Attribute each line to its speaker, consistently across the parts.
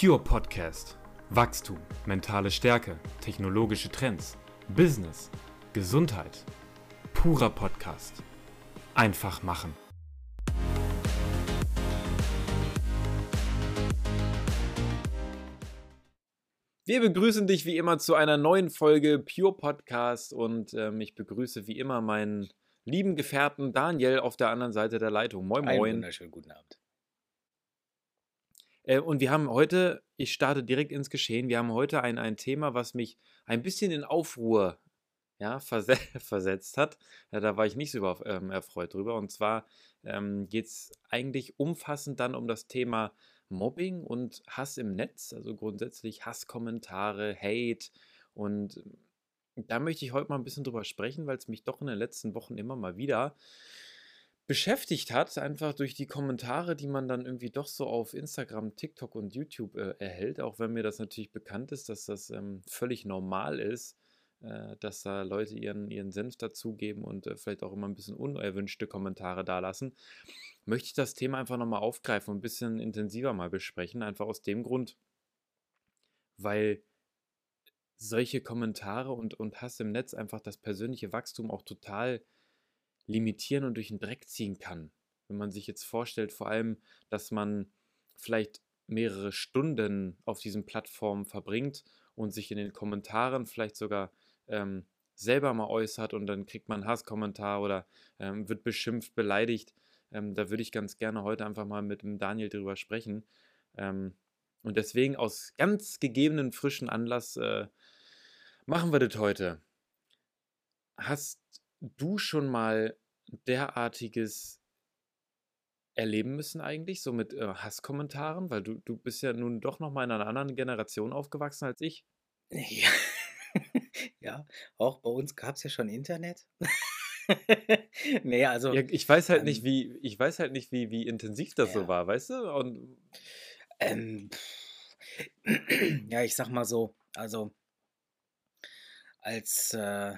Speaker 1: Pure Podcast. Wachstum, mentale Stärke, technologische Trends, Business, Gesundheit. Purer Podcast. Einfach machen. Wir begrüßen dich wie immer zu einer neuen Folge Pure Podcast und ähm, ich begrüße wie immer meinen lieben Gefährten Daniel auf der anderen Seite der Leitung. Moin,
Speaker 2: Einen
Speaker 1: moin.
Speaker 2: wunderschönen guten Abend.
Speaker 1: Äh, und wir haben heute, ich starte direkt ins Geschehen, wir haben heute ein, ein Thema, was mich ein bisschen in Aufruhr ja, verse versetzt hat. Ja, da war ich nicht so über, ähm, erfreut drüber. Und zwar ähm, geht es eigentlich umfassend dann um das Thema Mobbing und Hass im Netz, also grundsätzlich Hasskommentare, Hate. Und da möchte ich heute mal ein bisschen drüber sprechen, weil es mich doch in den letzten Wochen immer mal wieder beschäftigt hat, einfach durch die Kommentare, die man dann irgendwie doch so auf Instagram, TikTok und YouTube äh, erhält, auch wenn mir das natürlich bekannt ist, dass das ähm, völlig normal ist, äh, dass da Leute ihren, ihren Senf dazugeben und äh, vielleicht auch immer ein bisschen unerwünschte Kommentare dalassen, möchte ich das Thema einfach nochmal aufgreifen und ein bisschen intensiver mal besprechen, einfach aus dem Grund, weil solche Kommentare und, und Hass im Netz einfach das persönliche Wachstum auch total limitieren und durch den Dreck ziehen kann. Wenn man sich jetzt vorstellt, vor allem, dass man vielleicht mehrere Stunden auf diesen Plattformen verbringt und sich in den Kommentaren vielleicht sogar ähm, selber mal äußert und dann kriegt man einen Hasskommentar oder ähm, wird beschimpft, beleidigt. Ähm, da würde ich ganz gerne heute einfach mal mit dem Daniel drüber sprechen. Ähm, und deswegen aus ganz gegebenen frischen Anlass äh, machen wir das heute. Hast du schon mal derartiges erleben müssen eigentlich, so mit äh, Hasskommentaren? Weil du, du bist ja nun doch noch mal in einer anderen Generation aufgewachsen als ich.
Speaker 2: Ja, ja auch bei uns gab es ja schon Internet. nee, also.
Speaker 1: Ja, ich weiß halt nicht,
Speaker 2: Ähm,
Speaker 1: wie, ich weiß halt nicht, wie, wie intensiv das so
Speaker 2: ja.
Speaker 1: war, weißt du? Und
Speaker 2: Ähm, ja, ich sag mal so, also als, äh,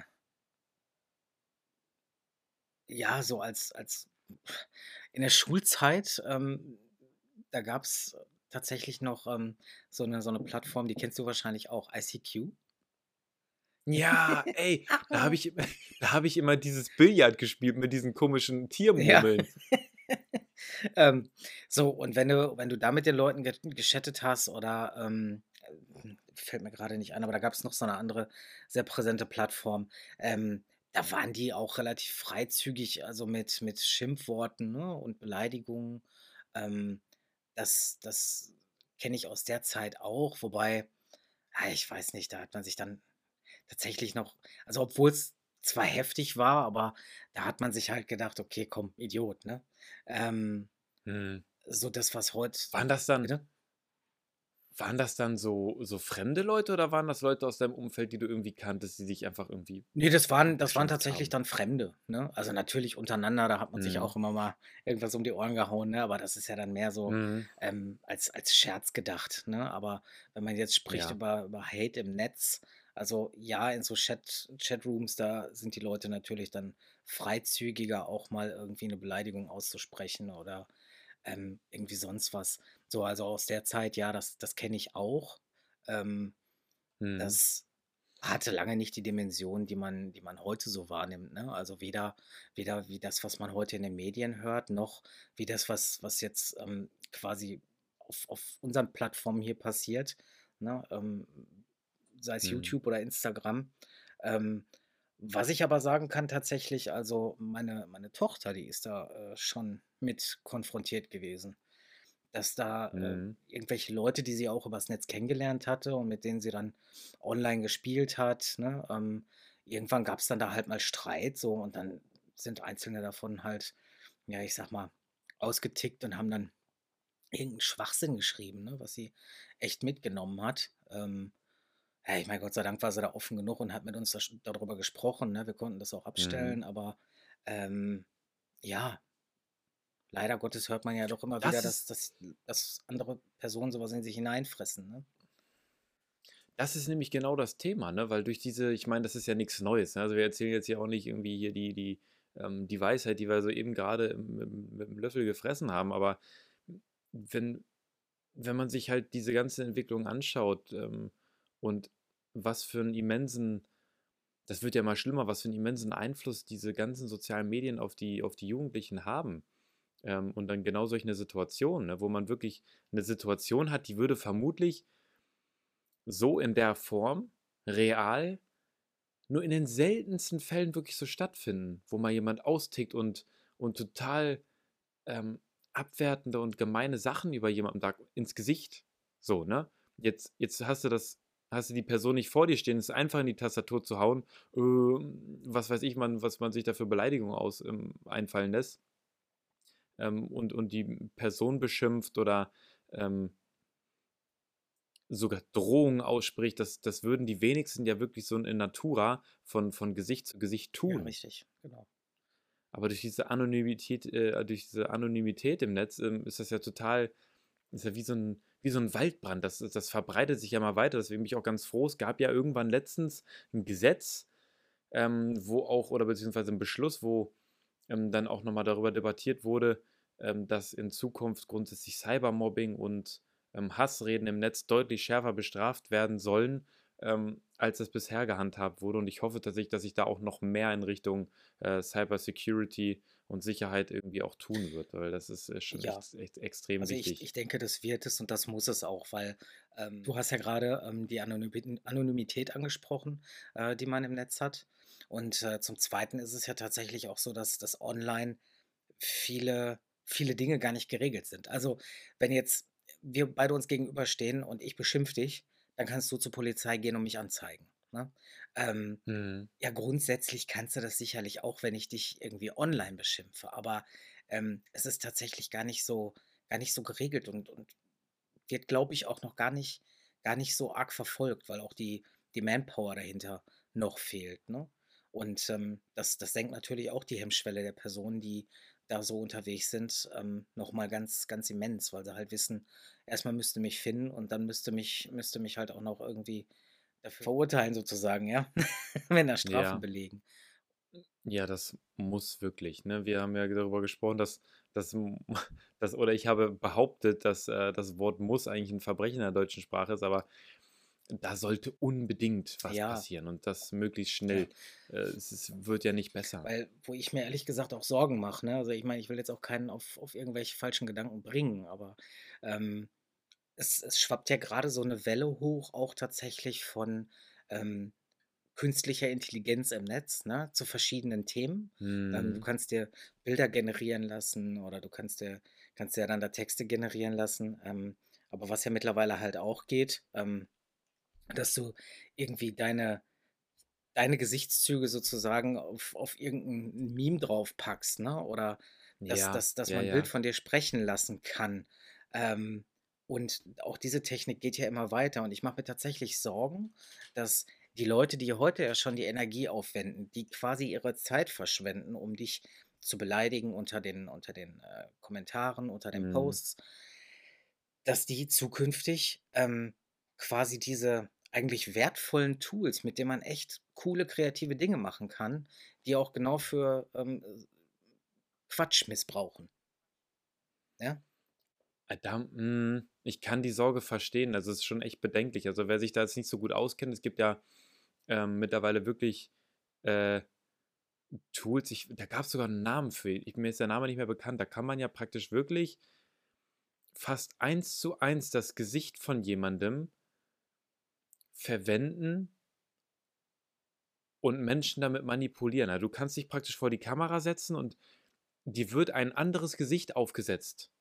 Speaker 2: ja, so als, als in der Schulzeit, ähm, da gab es tatsächlich noch ähm, so eine, so eine Plattform, die kennst du wahrscheinlich auch, ICQ.
Speaker 1: ja, ey, da habe ich, da habe ich immer dieses Billard gespielt mit diesen komischen
Speaker 2: Ja.
Speaker 1: Tiermurmeln.
Speaker 2: ähm, so, und wenn du, wenn du da mit den Leuten ge geschattet hast oder ähm, äh, fällt mir gerade nicht ein, aber da gab es noch so eine andere sehr präsente Plattform. Ähm, da waren die auch relativ freizügig, also mit, mit Schimpfworten, ne, und Beleidigungen. Ähm, das das kenne ich aus der Zeit auch, wobei, ah, ich weiß nicht, da hat man sich dann tatsächlich noch, also obwohl es zwar heftig war, aber da hat man sich halt gedacht, okay, komm, Idiot, ne? Ähm,
Speaker 1: Hm.
Speaker 2: so das, was heute,
Speaker 1: Waren das dann,
Speaker 2: bitte?
Speaker 1: Waren das dann so, so fremde Leute oder waren das Leute aus deinem Umfeld, die du irgendwie kanntest, die dich einfach irgendwie
Speaker 2: Nee, das waren, das waren tatsächlich
Speaker 1: haben?
Speaker 2: dann Fremde, ne? Also natürlich untereinander, da hat man sich
Speaker 1: Mhm.
Speaker 2: auch immer mal irgendwas um die Ohren gehauen, ne? Aber das ist ja dann mehr so
Speaker 1: Mhm.
Speaker 2: ähm, als, als Scherz gedacht, ne? Aber wenn man jetzt spricht
Speaker 1: Ja.
Speaker 2: über, über Hate im Netz, also ja, in so Chat, Chatrooms, da sind die Leute natürlich dann freizügiger, auch mal irgendwie eine Beleidigung auszusprechen oder ähm, irgendwie sonst was. So, also aus der Zeit, ja, das, das kenne ich auch. Ähm,
Speaker 1: Mhm.
Speaker 2: das hatte lange nicht die Dimension, die man, die man heute so wahrnimmt. Ne? Also weder, weder wie das, was man heute in den Medien hört, noch wie das, was, was jetzt ähm, quasi auf, auf unseren Plattformen hier passiert, ne? ähm, sei es
Speaker 1: Mhm.
Speaker 2: YouTube oder Instagram. Ähm, was ich aber sagen kann tatsächlich, also meine, meine Tochter, die ist da äh, schon mit konfrontiert gewesen dass da äh,
Speaker 1: Mhm.
Speaker 2: irgendwelche Leute, die sie auch übers Netz kennengelernt hatte und mit denen sie dann online gespielt hat, ne, ähm, irgendwann gab es dann da halt mal Streit so und dann sind einzelne davon halt, ja, ich sag mal, ausgetickt und haben dann irgendeinen Schwachsinn geschrieben, ne, was sie echt mitgenommen hat. Ähm, ja, ich meine, Gott sei Dank war sie da offen genug und hat mit uns da, darüber gesprochen, ne, wir konnten das auch
Speaker 1: Mhm.
Speaker 2: abstellen, aber ähm, ja, leider Gottes hört man ja doch immer
Speaker 1: Das
Speaker 2: wieder, dass, dass, dass andere Personen sowas in sich hineinfressen. Ne?
Speaker 1: das ist nämlich genau das Thema, ne? Weil durch diese, ich meine, das ist ja nichts Neues. Ne? Also wir erzählen jetzt hier auch nicht irgendwie hier die, die, ähm, die Weisheit, die wir so eben gerade mit dem Löffel gefressen haben, aber wenn wenn man sich halt diese ganze Entwicklung anschaut ähm, und was für einen immensen, das wird ja mal schlimmer, was für einen immensen Einfluss diese ganzen sozialen Medien auf die, auf die Jugendlichen haben. Ähm, und dann genau solche Situationen, ne, wo man wirklich eine Situation hat, die würde vermutlich so in der Form real nur in den seltensten Fällen wirklich so stattfinden, wo mal jemand austickt und, und total ähm, abwertende und gemeine Sachen über jemanden sagt, ins Gesicht. So, ne? Jetzt, jetzt hast du das, hast du die Person nicht vor dir stehen, ist einfach in die Tastatur zu hauen, äh, was weiß ich, man, was man sich da für Beleidigungen aus, ähm, einfallen lässt. Ähm, und, und die Person beschimpft oder ähm, sogar Drohungen ausspricht, das, das würden die wenigsten ja wirklich so in Natura von, von Gesicht zu Gesicht tun. Ja,
Speaker 2: richtig, genau.
Speaker 1: Aber durch diese Anonymität, äh, durch diese Anonymität im Netz ähm, ist das ja total, ist ja wie so ein, wie so ein Waldbrand. Das, das verbreitet sich ja mal weiter. Deswegen bin ich auch ganz froh. Es gab ja irgendwann letztens ein Gesetz, ähm, wo auch, oder beziehungsweise ein Beschluss, wo ähm, dann auch nochmal darüber debattiert wurde, dass in Zukunft grundsätzlich Cybermobbing und ähm, Hassreden im Netz deutlich schärfer bestraft werden sollen, ähm, als es bisher gehandhabt wurde. Und ich hoffe tatsächlich, dass sich da auch noch mehr in Richtung äh, Cyber Security und Sicherheit irgendwie auch tun wird, weil das ist äh, schon ja. echt, echt, extrem
Speaker 2: also
Speaker 1: wichtig.
Speaker 2: Ich, ich denke, das wird es und das muss es auch, weil ähm, du hast ja gerade ähm, die Anonymität angesprochen, äh, die man im Netz hat. Und äh, zum Zweiten ist es ja tatsächlich auch so, dass das online viele, viele Dinge gar nicht geregelt sind. Also wenn jetzt wir beide uns gegenüberstehen und ich beschimpfe dich, dann kannst du zur Polizei gehen und mich anzeigen. Ne? Ähm, mhm. Ja, grundsätzlich kannst du das sicherlich auch, wenn ich dich irgendwie online beschimpfe, aber ähm, es ist tatsächlich gar nicht so, gar nicht so geregelt und, und wird, glaube ich, auch noch gar nicht, gar nicht so arg verfolgt, weil auch die, die Manpower dahinter noch fehlt. Ne? Und ähm, das, das senkt natürlich auch die Hemmschwelle der Personen, die da so unterwegs sind, ähm, nochmal ganz, ganz immens, weil sie halt wissen, erstmal müsste mich finden und dann müsste mich, müsste mich halt auch noch irgendwie dafür verurteilen, sozusagen, ja, wenn da Strafen ja. belegen.
Speaker 1: Ja, das muss wirklich. Ne? Wir haben ja darüber gesprochen, dass, dass oder ich habe behauptet, dass äh, das Wort muss eigentlich ein Verbrechen in der deutschen Sprache ist, aber da sollte unbedingt was Ja. passieren und das möglichst Ja. schnell. Äh, es wird ja nicht besser.
Speaker 2: Weil, wo ich mir ehrlich gesagt auch Sorgen mache, ne? Also ich meine, ich will jetzt auch keinen auf, auf irgendwelche falschen Gedanken bringen, aber ähm, es, es schwappt ja gerade so eine Welle hoch, auch tatsächlich von ähm, künstlicher Intelligenz im Netz, ne? Zu verschiedenen Themen. Ähm, du mhm. kannst dir Bilder generieren lassen oder du kannst dir, kannst dir dann da Texte generieren lassen. Ähm, aber was ja mittlerweile halt auch geht, ähm, dass du irgendwie deine, deine Gesichtszüge sozusagen auf, auf irgendein Meme draufpackst, ne? Oder dass, ja, dass, dass ja, man ein ja. Bild von dir sprechen lassen kann. Ähm, und auch diese Technik geht ja immer weiter. Und ich mache mir tatsächlich Sorgen, dass die Leute, die heute ja schon die Energie aufwenden, die quasi ihre Zeit verschwenden, um dich zu beleidigen unter den, unter den äh, Kommentaren, unter den mhm. Posts, dass die zukünftig ähm, quasi diese eigentlich wertvollen Tools, mit denen man echt coole kreative Dinge machen kann, die auch genau für ähm, Quatsch missbrauchen. Ja?
Speaker 1: Äh, da, mh, hm, ich kann die Sorge verstehen. Also es ist schon echt bedenklich. Also wer sich da jetzt nicht so gut auskennt, es gibt ja ähm, mittlerweile wirklich äh, Tools, ich, da gab es sogar einen Namen für, ich, mir ist der Name nicht mehr bekannt, da kann man ja praktisch wirklich fast eins zu eins das Gesicht von jemandem verwenden und Menschen damit manipulieren. Also du kannst dich praktisch vor die Kamera setzen und dir wird ein anderes Gesicht aufgesetzt.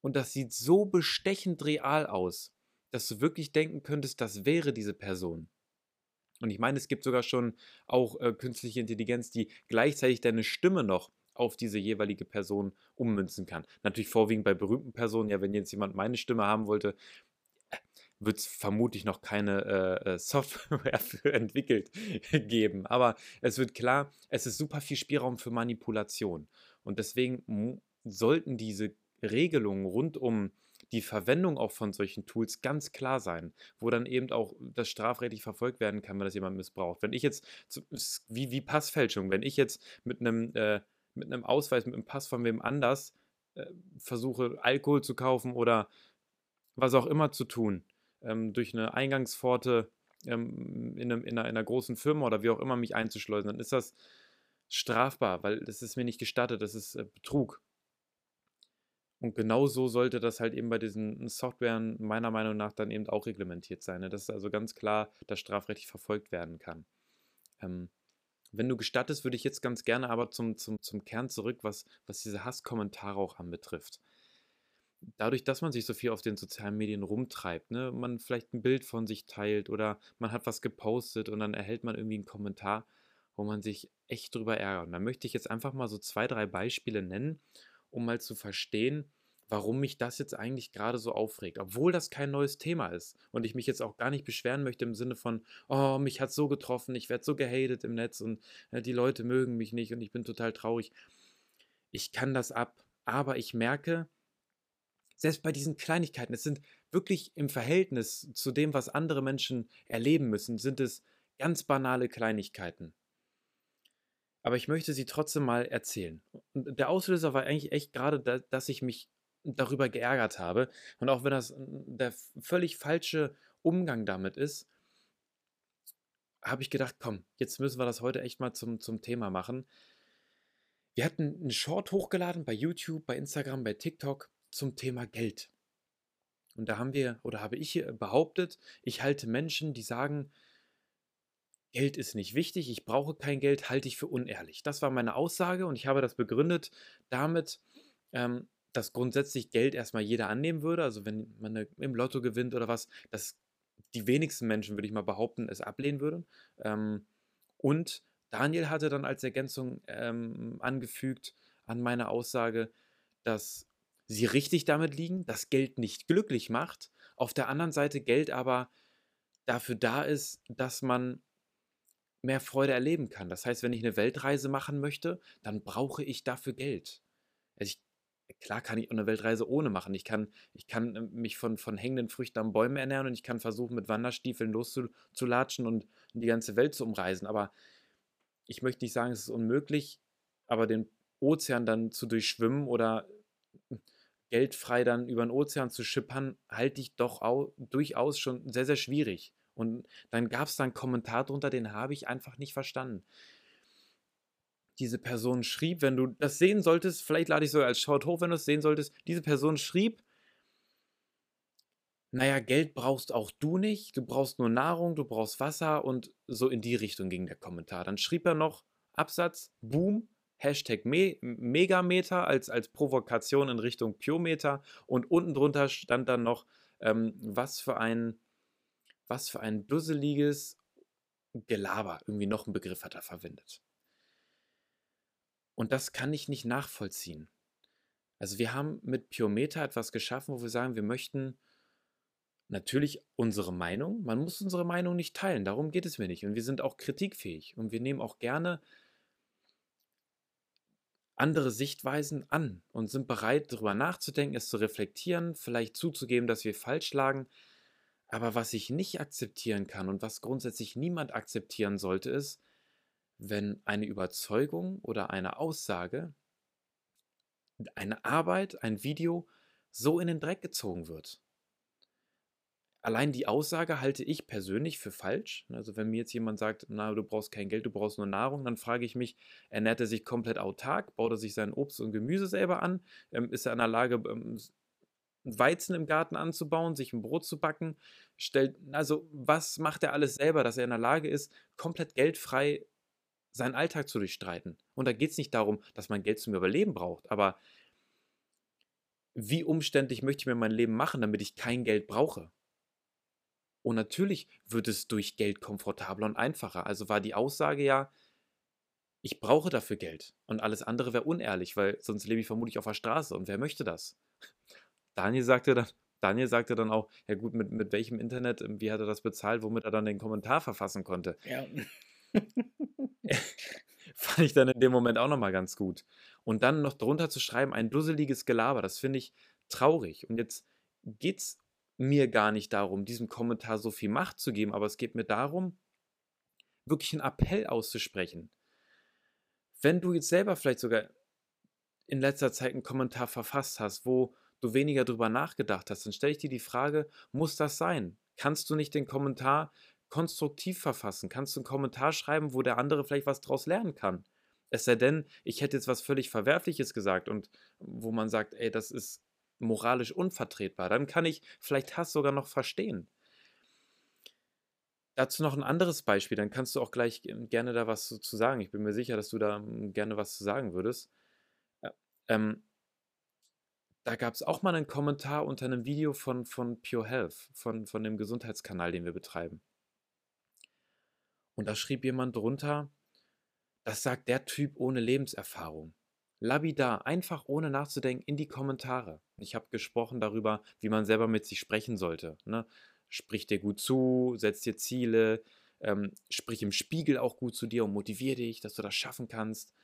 Speaker 1: Und das sieht so bestechend real aus, dass du wirklich denken könntest, das wäre diese Person. Und ich meine, es gibt sogar schon auch äh, künstliche Intelligenz, die gleichzeitig deine Stimme noch auf diese jeweilige Person ummünzen kann. Natürlich vorwiegend bei berühmten Personen. Ja, wenn jetzt jemand meine Stimme haben wollte, wird es vermutlich noch keine äh, äh Software für entwickelt geben. Aber es wird klar, es ist super viel Spielraum für Manipulation. Und deswegen sollten diese Regelungen rund um die Verwendung auch von solchen Tools ganz klar sein, wo dann eben auch das strafrechtlich verfolgt werden kann, wenn das jemand missbraucht. Wenn ich jetzt, wie, wie Passfälschung, wenn ich jetzt mit einem, äh, mit einem Ausweis, mit einem Pass von wem anders äh, versuche, Alkohol zu kaufen oder was auch immer zu tun, ähm, durch eine Eingangspforte ähm, in, einem, in, einer, in einer großen Firma oder wie auch immer mich einzuschleusen, dann ist das strafbar, weil das ist mir nicht gestattet, das ist äh, Betrug. Und genau so sollte das halt eben bei diesen Softwaren meiner Meinung nach dann eben auch reglementiert sein. Ne? Dass also ganz klar das strafrechtlich verfolgt werden kann. Ähm, wenn du gestattest, würde ich jetzt ganz gerne aber zum, zum, zum Kern zurück, was, was diese Hasskommentare auch anbetrifft. Dadurch, dass man sich so viel auf den sozialen Medien rumtreibt, ne, man vielleicht ein Bild von sich teilt oder man hat was gepostet und dann erhält man irgendwie einen Kommentar, wo man sich echt drüber ärgert. Und da möchte ich jetzt einfach mal so zwei, drei Beispiele nennen, um mal zu verstehen, warum mich das jetzt eigentlich gerade so aufregt, obwohl das kein neues Thema ist und ich mich jetzt auch gar nicht beschweren möchte im Sinne von, oh, mich hat so getroffen, ich werde so gehatet im Netz und äh, die Leute mögen mich nicht und ich bin total traurig. Ich kann das ab, aber ich merke, selbst bei diesen Kleinigkeiten, es sind wirklich im Verhältnis zu dem, was andere Menschen erleben müssen, sind es ganz banale Kleinigkeiten. Aber ich möchte sie trotzdem mal erzählen. Und der Auslöser war eigentlich echt gerade, dass ich mich darüber geärgert habe. Und auch wenn das der völlig falsche Umgang damit ist, habe ich gedacht, komm, jetzt müssen wir das heute echt mal zum, zum Thema machen. Wir hatten einen Short hochgeladen bei YouTube, bei Instagram, bei TikTok zum Thema Geld. Und da haben wir oder habe ich behauptet, ich halte Menschen, die sagen, Geld ist nicht wichtig, ich brauche kein Geld, halte ich für unehrlich. Das war meine Aussage und ich habe das begründet damit, ähm, dass grundsätzlich Geld erstmal jeder annehmen würde. Also wenn man im Lotto gewinnt oder was, dass die wenigsten Menschen, würde ich mal behaupten, es ablehnen würden. Ähm, und Daniel hatte dann als Ergänzung ähm, angefügt an meine Aussage, dass sie richtig damit liegen, dass Geld nicht glücklich macht, auf der anderen Seite Geld aber dafür da ist, dass man mehr Freude erleben kann. Das heißt, wenn ich eine Weltreise machen möchte, dann brauche ich dafür Geld. Also ich klar kann ich eine Weltreise ohne machen. Ich kann, ich kann ähm, mich von, von hängenden Früchten am Bäumen ernähren und ich kann versuchen, mit Wanderstiefeln loszulatschen und die ganze Welt zu umreisen. Aber ich möchte nicht sagen, es ist unmöglich, aber den Ozean dann zu durchschwimmen oder geldfrei dann über den Ozean zu schippern, halte ich doch auch, durchaus schon sehr, sehr schwierig. Und dann gab es da einen Kommentar drunter, den habe ich einfach nicht verstanden diese Person schrieb, wenn du das sehen solltest, vielleicht lade ich sogar als Schaut hoch, wenn du es sehen solltest, diese Person schrieb, naja, Geld brauchst auch du nicht, du brauchst nur Nahrung, du brauchst Wasser und so in die Richtung ging der Kommentar. Dann schrieb er noch Absatz, Boom, Hashtag Me Megameter als, als Provokation in Richtung Pyometer und unten drunter stand dann noch, ähm, was für ein, was für ein dusseliges Gelaber, irgendwie noch einen Begriff hat er verwendet. Und das kann ich nicht nachvollziehen. Also wir haben mit Piometer etwas geschaffen, wo wir sagen, wir möchten natürlich unsere Meinung, man muss unsere Meinung nicht teilen, darum geht es mir nicht. Und wir sind auch kritikfähig und wir nehmen auch gerne andere Sichtweisen an und sind bereit, darüber nachzudenken, es zu reflektieren, vielleicht zuzugeben, dass wir falsch lagen. Aber was ich nicht akzeptieren kann und was grundsätzlich niemand akzeptieren sollte, ist, wenn eine Überzeugung oder eine Aussage, eine Arbeit, ein Video so in den Dreck gezogen wird. Allein die Aussage halte ich persönlich für falsch. Also wenn mir jetzt jemand sagt, na, du brauchst kein Geld, du brauchst nur Nahrung, dann frage ich mich, ernährt er sich komplett autark, baut er sich sein Obst und Gemüse selber an, ähm, ist er in der Lage, ähm, Weizen im Garten anzubauen, sich ein Brot zu backen, stellt, also was macht er alles selber, dass er in der Lage ist, komplett geldfrei seinen Alltag zu durchstreiten. Und da geht es nicht darum, dass man Geld zum Überleben braucht, aber wie umständlich möchte ich mir mein Leben machen, damit ich kein Geld brauche? Und natürlich wird es durch Geld komfortabler und einfacher. Also war die Aussage ja, ich brauche dafür Geld und alles andere wäre unehrlich, weil sonst lebe ich vermutlich auf der Straße und wer möchte das? Daniel sagte dann, Daniel sagte dann auch, ja gut, mit, mit welchem Internet, wie hat er das bezahlt, womit er dann den Kommentar verfassen konnte. Ja. fand ich dann in dem Moment auch nochmal ganz gut. Und dann noch drunter zu schreiben, ein dusseliges Gelaber, das finde ich traurig. Und jetzt geht es mir gar nicht darum, diesem Kommentar so viel Macht zu geben, aber es geht mir darum, wirklich einen Appell auszusprechen. Wenn du jetzt selber vielleicht sogar in letzter Zeit einen Kommentar verfasst hast, wo du weniger drüber nachgedacht hast, dann stelle ich dir die Frage, muss das sein? Kannst du nicht den Kommentar konstruktiv verfassen? Kannst du einen Kommentar schreiben, wo der andere vielleicht was draus lernen kann? Es sei denn, ich hätte jetzt was völlig Verwerfliches gesagt und wo man sagt, ey, das ist moralisch unvertretbar. Dann kann ich vielleicht Hass sogar noch verstehen. Dazu noch ein anderes Beispiel, dann kannst du auch gleich gerne da was zu sagen. Ich bin mir sicher, dass du da hm, gerne was zu sagen würdest. Ähm, da gab es auch mal einen Kommentar unter einem Video von, von Pure Health, von, von dem Gesundheitskanal, den wir betreiben. Und da schrieb jemand drunter, das sagt der Typ ohne Lebenserfahrung. Labidar, einfach ohne nachzudenken, in die Kommentare. Ich habe gesprochen darüber, wie man selber mit sich sprechen sollte. Ne? Sprich dir gut zu, setz dir Ziele, ähm, sprich im Spiegel auch gut zu dir und motiviere dich, dass du das schaffen kannst.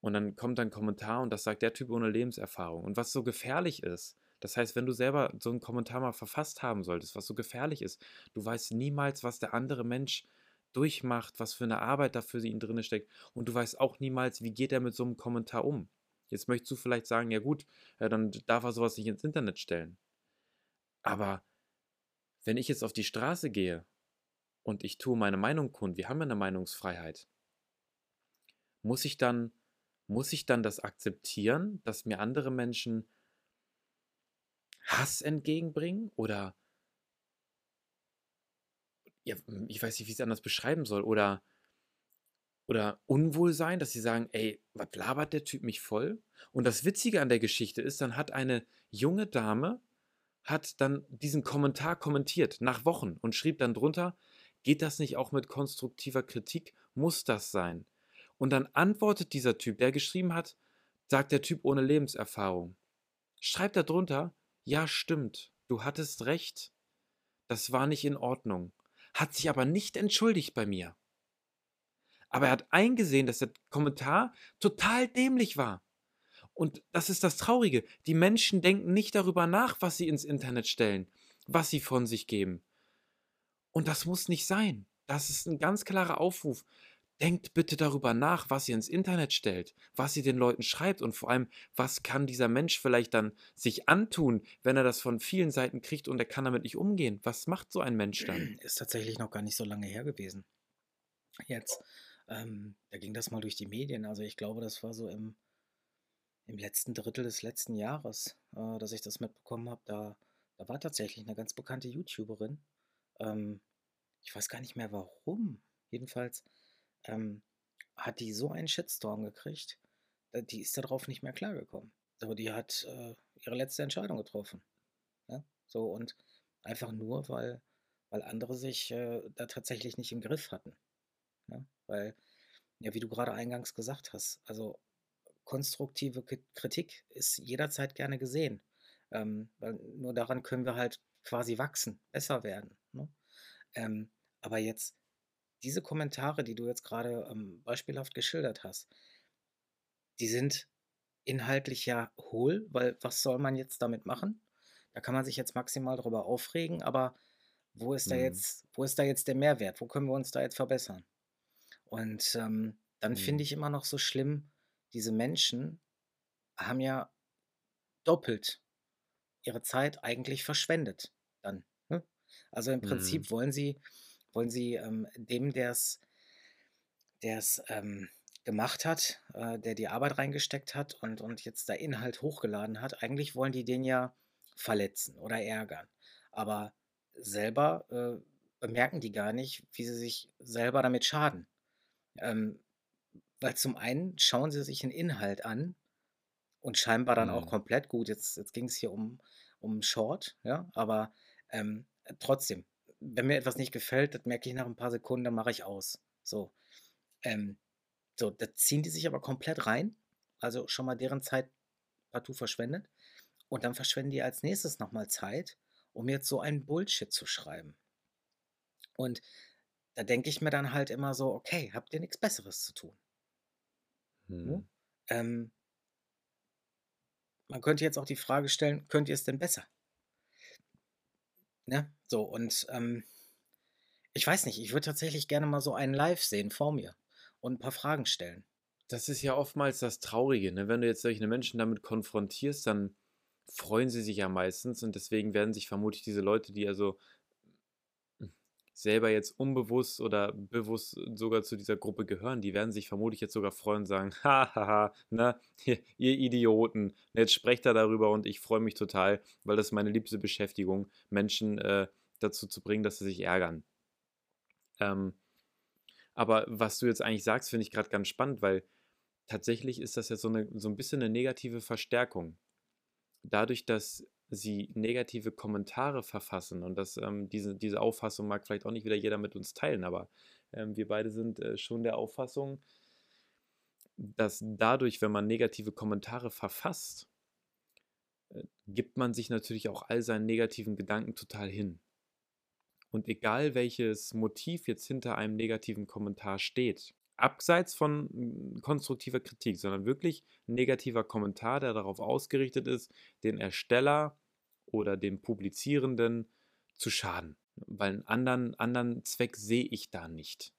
Speaker 1: Und dann kommt ein Kommentar und das sagt der Typ ohne Lebenserfahrung. Und was so gefährlich ist, das heißt, wenn du selber so einen Kommentar mal verfasst haben solltest, was so gefährlich ist, du weißt niemals, was der andere Mensch durchmacht, was für eine Arbeit da für ihn drin steckt. Und du weißt auch niemals, wie geht er mit so einem Kommentar um. Jetzt möchtest du vielleicht sagen, ja gut, ja, dann darf er sowas nicht ins Internet stellen. Aber wenn ich jetzt auf die Straße gehe und ich tue meine Meinung kund, wir haben ja eine Meinungsfreiheit, muss ich dann muss ich dann das akzeptieren, dass mir andere Menschen Hass entgegenbringen oder ja, ich weiß nicht, wie ich es anders beschreiben soll oder oder Unwohlsein, dass sie sagen, ey, was labert der Typ mich voll? Und das Witzige an der Geschichte ist, dann hat eine junge Dame hat dann diesen Kommentar kommentiert nach Wochen und schrieb dann drunter, geht das nicht auch mit konstruktiver Kritik? Muss das sein? Und dann antwortet dieser Typ, der geschrieben hat, sagt der Typ ohne Lebenserfahrung. Schreibt da drunter, ja stimmt, du hattest recht. Das war nicht in Ordnung. Hat sich aber nicht entschuldigt bei mir. Aber er hat eingesehen, dass der Kommentar total dämlich war. Und das ist das Traurige. Die Menschen denken nicht darüber nach, was sie ins Internet stellen, was sie von sich geben. Und das muss nicht sein. Das ist ein ganz klarer Aufruf. Denkt bitte darüber nach, was ihr ins Internet stellt, was ihr den Leuten schreibt und vor allem, was kann dieser Mensch vielleicht dann sich antun, wenn er das von vielen Seiten kriegt und er kann damit nicht umgehen. Was macht so ein Mensch dann?
Speaker 2: Ist tatsächlich noch gar nicht so lange her gewesen. Jetzt, ähm, da ging das mal durch die Medien. Also ich glaube, das war so im, im letzten Drittel des letzten Jahres, äh, dass ich das mitbekommen habe. Da, da war tatsächlich eine ganz bekannte YouTuberin. Ähm, ich weiß gar nicht mehr warum. Jedenfalls ähm, hat die so einen Shitstorm gekriegt, die ist darauf nicht mehr klargekommen. Aber die hat äh, ihre letzte Entscheidung getroffen. Ja? So und einfach nur, weil, weil andere sich äh, da tatsächlich nicht im Griff hatten. Ja? Weil, ja, wie du gerade eingangs gesagt hast, also konstruktive Kritik ist jederzeit gerne gesehen. Ähm, weil nur daran können wir halt quasi wachsen, besser werden. Ne? Ähm, aber jetzt diese Kommentare, die du jetzt gerade ähm, beispielhaft geschildert hast, die sind inhaltlich ja hohl, weil was soll man jetzt damit machen? Da kann man sich jetzt maximal darüber aufregen, aber wo ist da
Speaker 1: Mhm.
Speaker 2: jetzt, wo ist da jetzt der Mehrwert? Wo können wir uns da jetzt verbessern? Und ähm, dann finde
Speaker 1: Mhm.
Speaker 2: ich immer noch so schlimm, diese Menschen haben ja doppelt ihre Zeit eigentlich verschwendet dann. Ne? Also im
Speaker 1: Mhm.
Speaker 2: Prinzip wollen sie, wollen sie ähm, dem, der es ähm, gemacht hat, äh, der die Arbeit reingesteckt hat und, und jetzt da Inhalt hochgeladen hat, eigentlich wollen die den ja verletzen oder ärgern. Aber selber äh, bemerken die gar nicht, wie sie sich selber damit schaden. Ähm, weil zum einen schauen sie sich einen Inhalt an und scheinbar dann auch
Speaker 1: Mhm.
Speaker 2: komplett gut. Jetzt, jetzt ging es hier um, um Short, ja, aber ähm, trotzdem, wenn mir etwas nicht gefällt, das merke ich nach ein paar Sekunden, dann mache ich aus. So. Ähm, so, da ziehen die sich aber komplett rein. Also schon mal deren Zeit partout verschwendet. Und dann verschwenden die als nächstes nochmal Zeit, um jetzt so einen Bullshit zu schreiben. Und da denke ich mir dann halt immer so, okay, habt ihr nichts Besseres zu tun? Ne?
Speaker 1: Mhm.
Speaker 2: Ähm, man könnte jetzt auch die Frage stellen, könnt ihr es denn besser? Ne? So, und ähm, ich weiß nicht, ich würde tatsächlich gerne mal so einen Live sehen vor mir und ein paar Fragen stellen.
Speaker 1: Das ist ja oftmals das Traurige, ne? Wenn du jetzt solche Menschen damit konfrontierst, dann freuen sie sich ja meistens und deswegen werden sich vermutlich diese Leute, die also selber jetzt unbewusst oder bewusst sogar zu dieser Gruppe gehören, die werden sich vermutlich jetzt sogar freuen und sagen, hahaha, ne, ihr Idioten, jetzt sprecht er darüber und ich freue mich total, weil das ist meine liebste Beschäftigung, Menschen äh, dazu zu bringen, dass sie sich ärgern. Ähm, aber was du jetzt eigentlich sagst, finde ich gerade ganz spannend, weil tatsächlich ist das ja so, eine, so ein bisschen eine negative Verstärkung. Dadurch, dass sie negative Kommentare verfassen und das, ähm, diese, diese Auffassung mag vielleicht auch nicht wieder jeder mit uns teilen, aber ähm, wir beide sind äh, schon der Auffassung, dass dadurch, wenn man negative Kommentare verfasst, äh, gibt man sich natürlich auch all seinen negativen Gedanken total hin. Und egal welches Motiv jetzt hinter einem negativen Kommentar steht, abseits von hm, konstruktiver Kritik, sondern wirklich negativer Kommentar, der darauf ausgerichtet ist, den Ersteller oder dem Publizierenden zu schaden. Weil einen anderen, anderen Zweck sehe ich da nicht.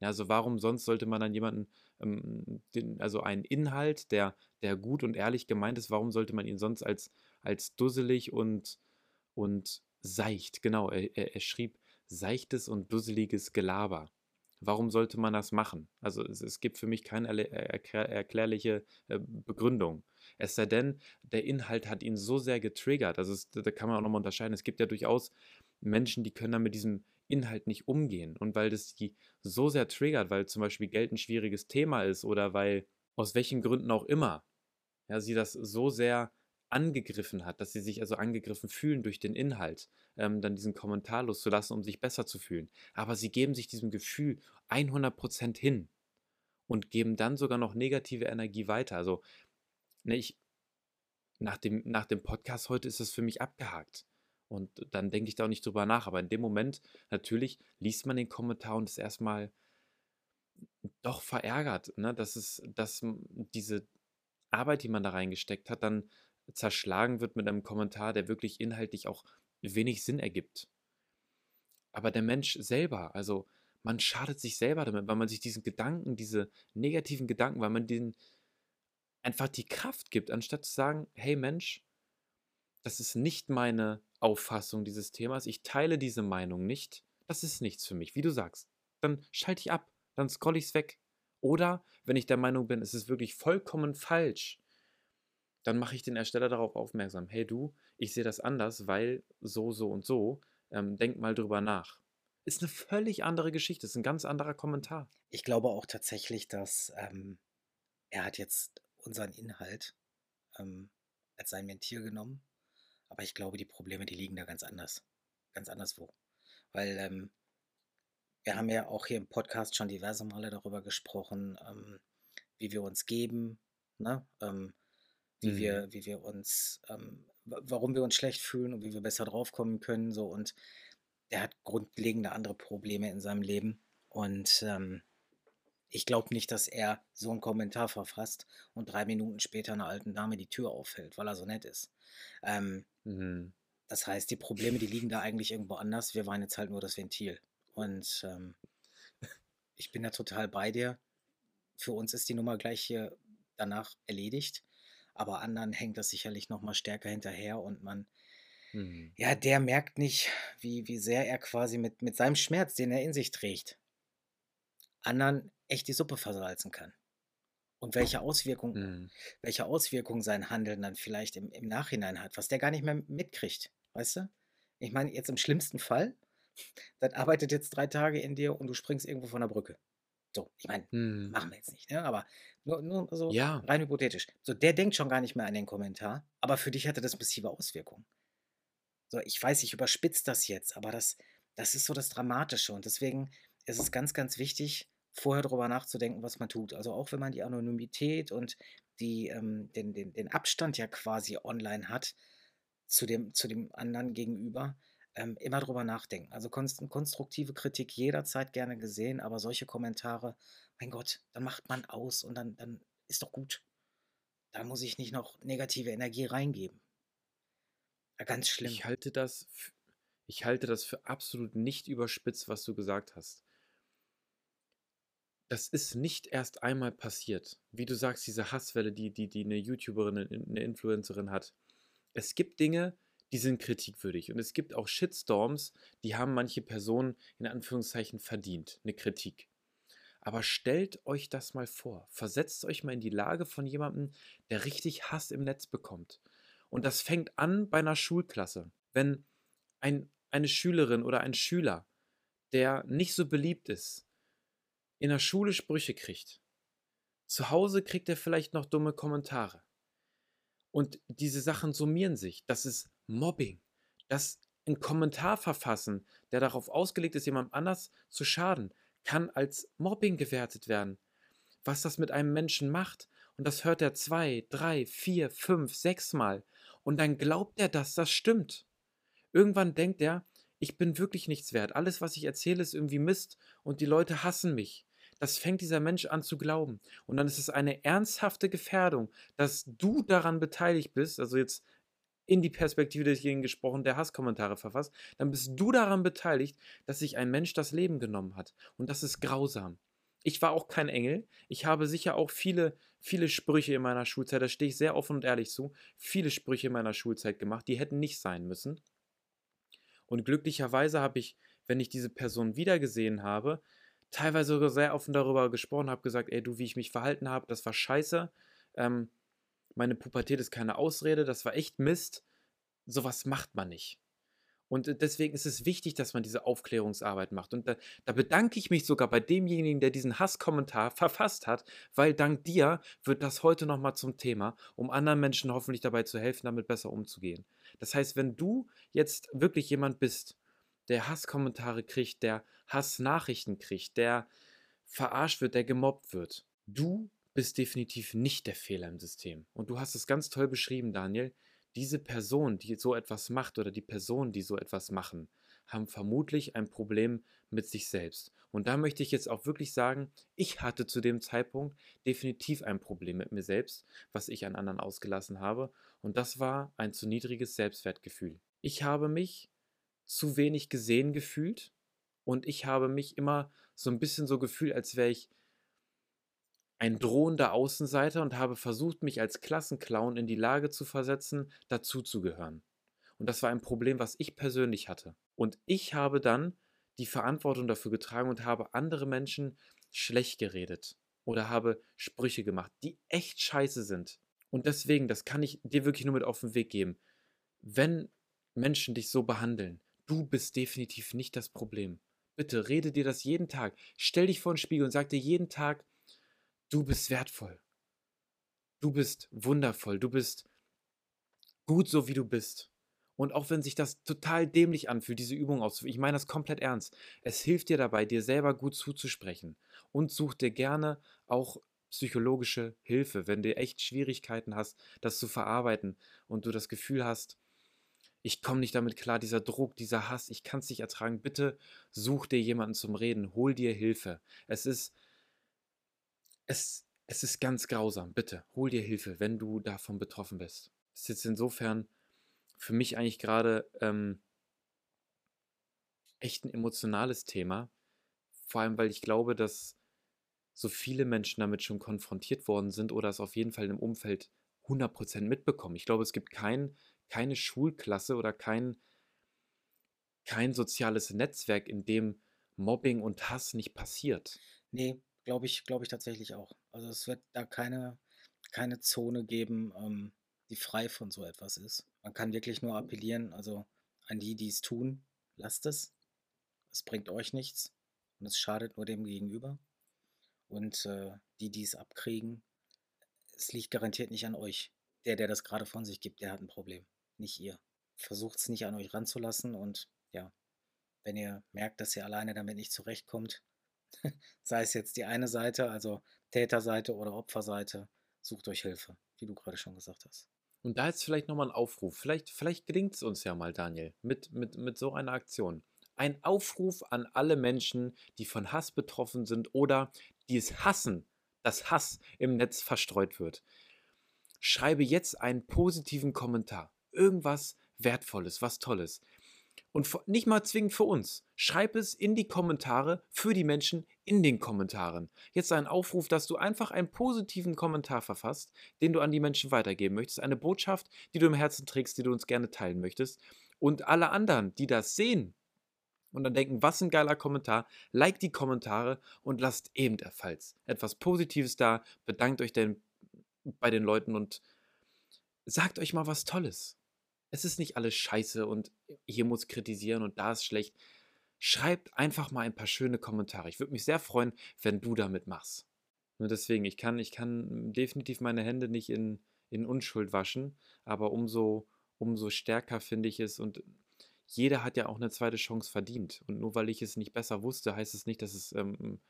Speaker 1: Also warum sonst sollte man dann jemanden, ähm, den, also einen Inhalt, der, der gut und ehrlich gemeint ist, warum sollte man ihn sonst als, als dusselig und, und seicht, genau, er, er, er schrieb seichtes und dusseliges Gelaber. Warum sollte man das machen? Also es, es gibt für mich keine erklär, erklärliche äh, Begründung. Es sei denn, der Inhalt hat ihn so sehr getriggert. Also es, da kann man auch nochmal unterscheiden. Es gibt ja durchaus Menschen, die können dann mit diesem Inhalt nicht umgehen. Und weil das die so sehr triggert, weil zum Beispiel Geld ein schwieriges Thema ist oder weil aus welchen Gründen auch immer, ja, sie das so sehr angegriffen hat, dass sie sich also angegriffen fühlen durch den Inhalt, ähm, dann diesen Kommentar loszulassen, um sich besser zu fühlen. Aber sie geben sich diesem Gefühl 100% hin und geben dann sogar noch negative Energie weiter. Also, ne, ich, nach dem, nach dem Podcast heute ist es für mich abgehakt. Und dann denke ich da auch nicht drüber nach. Aber in dem Moment, natürlich, liest man den Kommentar und ist erstmal doch verärgert, ne? dass, es, dass diese Arbeit, die man da reingesteckt hat, dann zerschlagen wird mit einem Kommentar, der wirklich inhaltlich auch wenig Sinn ergibt. Aber der Mensch selber, also man schadet sich selber damit, weil man sich diesen Gedanken, diese negativen Gedanken, weil man denen einfach die Kraft gibt, anstatt zu sagen, hey Mensch, das ist nicht meine Auffassung dieses Themas, ich teile diese Meinung nicht, das ist nichts für mich, wie du sagst. Dann schalte ich ab, dann scroll ich es weg. Oder wenn ich der Meinung bin, es ist wirklich vollkommen falsch, dann mache ich den Ersteller darauf aufmerksam. Hey du, ich sehe das anders, weil so, so und so. Ähm, denk mal drüber nach. Ist eine völlig andere Geschichte, ist ein ganz anderer Kommentar.
Speaker 2: Ich glaube auch tatsächlich, dass ähm, er hat jetzt unseren Inhalt ähm, als sein Mentier genommen. Aber ich glaube, die Probleme, die liegen da ganz anders. Ganz anderswo. Weil ähm, wir haben ja auch hier im Podcast schon diverse Male darüber gesprochen, ähm, wie wir uns geben, ne? Ähm, wie, mhm. wir, wie wir uns, ähm, warum wir uns schlecht fühlen und wie wir besser draufkommen können. So und er hat grundlegende andere Probleme in seinem Leben. Und ähm, ich glaube nicht, dass er so einen Kommentar verfasst und drei Minuten später einer alten Dame die Tür auffällt, weil er so nett ist. Ähm, mhm. Das heißt, die Probleme, die liegen da eigentlich irgendwo anders. Wir waren jetzt halt nur das Ventil. Und ähm, ich bin da total bei dir. Für uns ist die Nummer gleich hier danach erledigt aber anderen hängt das sicherlich noch mal stärker hinterher und man, mhm. ja, der merkt nicht, wie, wie sehr er quasi mit, mit seinem Schmerz, den er in sich trägt, anderen echt die Suppe versalzen kann. Und welche Auswirkungen, mhm. welche Auswirkungen sein Handeln dann vielleicht im, im Nachhinein hat, was der gar nicht mehr mitkriegt, weißt du? Ich meine, jetzt im schlimmsten Fall, das arbeitet jetzt drei Tage in dir und du springst irgendwo von der Brücke. So, ich meine, mhm. machen wir jetzt nicht, ne? aber nur, nur so ja. rein hypothetisch. So, der denkt schon gar nicht mehr an den Kommentar, aber für dich hatte das massive Auswirkungen. So, ich weiß, ich überspitze das jetzt, aber das, das ist so das Dramatische und deswegen ist es ganz, ganz wichtig, vorher darüber nachzudenken, was man tut. Also auch wenn man die Anonymität und die, ähm, den, den, den Abstand ja quasi online hat zu dem, zu dem anderen gegenüber, ähm, immer drüber nachdenken. Also konstruktive Kritik jederzeit gerne gesehen, aber solche Kommentare, mein Gott, dann macht man aus und dann, dann ist doch gut. Da muss ich nicht noch negative Energie reingeben. Ja, ganz schlimm.
Speaker 1: Ich halte das, ich halte das für absolut nicht überspitzt, was du gesagt hast. Das ist nicht erst einmal passiert. Wie du sagst, diese Hasswelle, die, die, die eine YouTuberin, eine Influencerin hat es gibt Dinge, die sind kritikwürdig. Und es gibt auch Shitstorms, die haben manche Personen in Anführungszeichen verdient, eine Kritik. Aber stellt euch das mal vor. Versetzt euch mal in die Lage von jemandem, der richtig Hass im Netz bekommt. Und das fängt an bei einer Schulklasse. Wenn ein, eine Schülerin oder ein Schüler, der nicht so beliebt ist, in der Schule Sprüche kriegt. Zu Hause kriegt er vielleicht noch dumme Kommentare. Und diese Sachen summieren sich. Das ist Mobbing. Das ein Kommentar verfassen, der darauf ausgelegt ist, jemand anders zu schaden, kann als Mobbing gewertet werden. Was das mit einem Menschen macht, und das hört er zwei, drei, vier, fünf, sechs Mal, und dann glaubt er, dass das stimmt. Irgendwann denkt er, ich bin wirklich nichts wert. Alles, was ich erzähle, ist irgendwie Mist und die Leute hassen mich. Das fängt dieser Mensch an zu glauben. Und dann ist es eine ernsthafte Gefährdung, dass du daran beteiligt bist, also jetzt in die Perspektive desjenigen gesprochen, der Hasskommentare verfasst, dann bist du daran beteiligt, dass sich ein Mensch das Leben genommen hat. Und das ist grausam. Ich war auch kein Engel. Ich habe sicher auch viele, viele Sprüche in meiner Schulzeit, da stehe ich sehr offen und ehrlich zu, viele Sprüche in meiner Schulzeit gemacht, die hätten nicht sein müssen. Und glücklicherweise habe ich, wenn ich diese Person wiedergesehen habe, teilweise sogar sehr offen darüber gesprochen, habe gesagt, ey, du, wie ich mich verhalten habe, das war scheiße. Ähm, meine Pubertät ist keine Ausrede, das war echt Mist. Sowas macht man nicht. Und äh, deswegen ist es wichtig, dass man diese Aufklärungsarbeit macht. Und da, da, bedanke ich mich sogar bei demjenigen, der diesen Hasskommentar verfasst hat, weil dank dir wird das heute nochmal zum Thema, um anderen Menschen hoffentlich dabei zu helfen, damit besser umzugehen. Das heißt, wenn du jetzt wirklich jemand bist, der Hasskommentare kriegt, der Hassnachrichten kriegt, der verarscht wird, der gemobbt wird, du bist definitiv nicht der Fehler im System. Und du hast es ganz toll beschrieben, Daniel. Diese Person, die so etwas macht oder die Personen, die so etwas machen, haben vermutlich ein Problem mit sich selbst. Und da möchte ich jetzt auch wirklich sagen, ich hatte zu dem Zeitpunkt definitiv ein Problem mit mir selbst, was ich an anderen ausgelassen habe. Und das war ein zu niedriges Selbstwertgefühl. Ich habe mich zu wenig gesehen gefühlt und ich habe mich immer so ein bisschen so gefühlt, als wäre ich ein drohender Außenseiter und habe versucht, mich als Klassenclown in die Lage zu versetzen, dazuzugehören. Und das war ein Problem, was ich persönlich hatte. Und ich habe dann die Verantwortung dafür getragen und habe andere Menschen schlecht geredet oder habe Sprüche gemacht, die echt scheiße sind. Und deswegen, das kann ich dir wirklich nur mit auf den Weg geben. Wenn Menschen dich so behandeln, du bist definitiv nicht das Problem. Bitte rede dir das jeden Tag. Stell dich vor den Spiegel und sag dir jeden Tag, du bist wertvoll. Du bist wundervoll. Du bist gut so, wie du bist. Und auch wenn sich das total dämlich anfühlt, diese Übung auszuführen, ich meine das komplett ernst, es hilft dir dabei, dir selber gut zuzusprechen. Und such dir gerne auch psychologische Hilfe, wenn du echt Schwierigkeiten hast, das zu verarbeiten und du das Gefühl hast, ich komme nicht damit klar, dieser Druck, dieser Hass, ich kann es nicht ertragen. Bitte such dir jemanden zum Reden, hol dir Hilfe. Es ist, es, es ist ganz grausam. Bitte hol dir Hilfe, wenn du davon betroffen bist. Es ist jetzt insofern für mich eigentlich gerade ähm, echt ein emotionales Thema. Vor allem, weil ich glaube, dass so viele Menschen damit schon konfrontiert worden sind oder es auf jeden Fall im Umfeld 100% mitbekommen. Ich glaube, es gibt kein, keine Schulklasse oder kein, kein soziales Netzwerk, in dem Mobbing und Hass nicht passiert.
Speaker 2: Nee, glaube ich, glaube ich tatsächlich auch. Also es wird da keine, keine Zone geben, ähm, die frei von so etwas ist. Man kann wirklich nur appellieren, also an die, die es tun, lasst es. Es bringt euch nichts und es schadet nur dem Gegenüber. Und äh, die, die es abkriegen, es liegt garantiert nicht an euch. Der, der das gerade von sich gibt, der hat ein Problem, nicht ihr. Versucht es nicht an euch ranzulassen und ja, wenn ihr merkt, dass ihr alleine damit nicht zurechtkommt, sei es jetzt die eine Seite, also Täterseite oder Opferseite, sucht euch Hilfe, wie du gerade schon gesagt hast.
Speaker 1: Und da ist vielleicht nochmal ein Aufruf. Vielleicht, vielleicht gelingt es uns ja mal, Daniel, mit, mit, mit so einer Aktion. Ein Aufruf an alle Menschen, die von Hass betroffen sind oder die es hassen, dass Hass im Netz verstreut wird. Schreibe jetzt einen positiven Kommentar. Irgendwas Wertvolles, was Tolles. Und nicht mal zwingend für uns. Schreib es in die Kommentare für die Menschen in den Kommentaren. Jetzt ein Aufruf, dass du einfach einen positiven Kommentar verfasst, den du an die Menschen weitergeben möchtest. Eine Botschaft, die du im Herzen trägst, die du uns gerne teilen möchtest. Und alle anderen, die das sehen und dann denken, was ein geiler Kommentar, like die Kommentare und lasst ebenfalls etwas Positives da. Bedankt euch denn bei den Leuten und sagt euch mal was Tolles. Es ist nicht alles scheiße und hier muss kritisieren und da ist schlecht. Schreibt einfach mal ein paar schöne Kommentare. Ich würde mich sehr freuen, wenn du damit machst. Nur deswegen, ich kann, ich kann definitiv meine Hände nicht in, in Unschuld waschen, aber umso, umso stärker finde ich es und jeder hat ja auch eine zweite Chance verdient. Und nur weil ich es nicht besser wusste, heißt es nicht, dass es ähm, ähm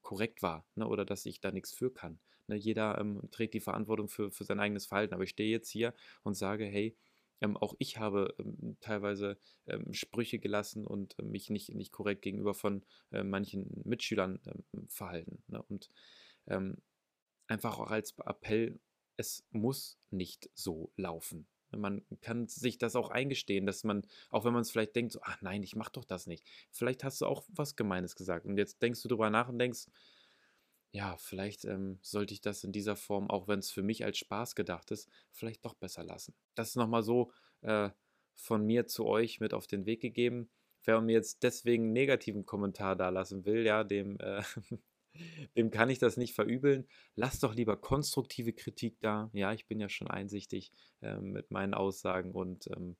Speaker 1: korrekt war ne, oder dass ich da nichts für kann. Ne, jeder ähm, trägt die Verantwortung für, für sein eigenes Verhalten. Aber ich stehe jetzt hier und sage, hey, ähm, auch ich habe ähm, teilweise ähm, Sprüche gelassen und äh, mich nicht, nicht korrekt gegenüber von äh, manchen Mitschülern ähm, verhalten. Ne? Und ähm, einfach auch als Appell, es muss nicht so laufen. Man kann sich das auch eingestehen, dass man, auch wenn man es vielleicht denkt, so, ach nein, ich mach doch das nicht. Vielleicht hast du auch was Gemeines gesagt. Und jetzt denkst du drüber nach und denkst, ja, vielleicht ähm, sollte ich das in dieser Form, auch wenn es für mich als Spaß gedacht ist, vielleicht doch besser lassen. Das ist nochmal so äh, von mir zu euch mit auf den Weg gegeben. Wer mir jetzt deswegen einen negativen Kommentar da lassen will, ja, dem, äh, dem kann ich das nicht verübeln. Lasst doch lieber konstruktive Kritik da. Ja, ich bin ja schon einsichtig äh, mit meinen Aussagen und ähm,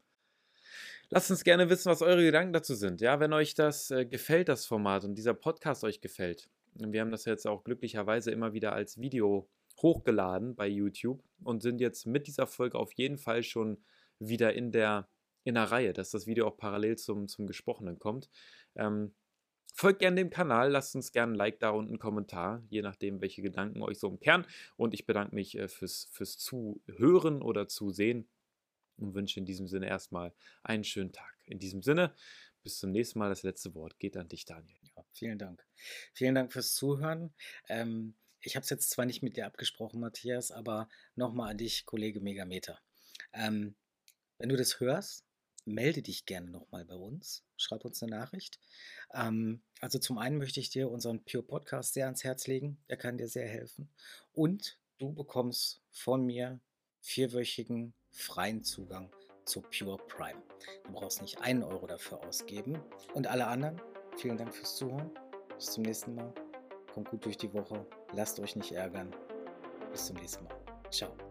Speaker 1: Lasst uns gerne wissen, was eure Gedanken dazu sind. Ja, wenn euch das äh, gefällt, das Format und dieser Podcast euch gefällt, wir haben das jetzt auch glücklicherweise immer wieder als Video hochgeladen bei YouTube und sind jetzt mit dieser Folge auf jeden Fall schon wieder in der, in der Reihe, dass das Video auch parallel zum, zum Gesprochenen kommt. Ähm, folgt gerne dem Kanal, lasst uns gerne ein Like da und einen Kommentar, je nachdem, welche Gedanken euch so im Kern. Und ich bedanke mich äh, fürs, fürs Zuhören oder Zusehen und wünsche in diesem Sinne erstmal einen schönen Tag. In diesem Sinne, bis zum nächsten Mal. Das letzte Wort geht an dich, Daniel.
Speaker 2: Vielen Dank. Vielen Dank fürs Zuhören. Ähm, ich habe es jetzt zwar nicht mit dir abgesprochen, Matthias, aber nochmal an dich, Kollege Megameter. Ähm, wenn du das hörst, melde dich gerne nochmal bei uns. Schreib uns eine Nachricht. Ähm, also zum einen möchte ich dir unseren Pure Podcast sehr ans Herz legen. Der kann dir sehr helfen. Und du bekommst von mir vierwöchigen freien Zugang zu Pure Prime. Du brauchst nicht einen Euro dafür ausgeben. Und alle anderen, vielen Dank fürs Zuhören. Bis zum nächsten Mal. Kommt gut durch die Woche. Lasst euch nicht ärgern. Bis zum nächsten Mal. Ciao.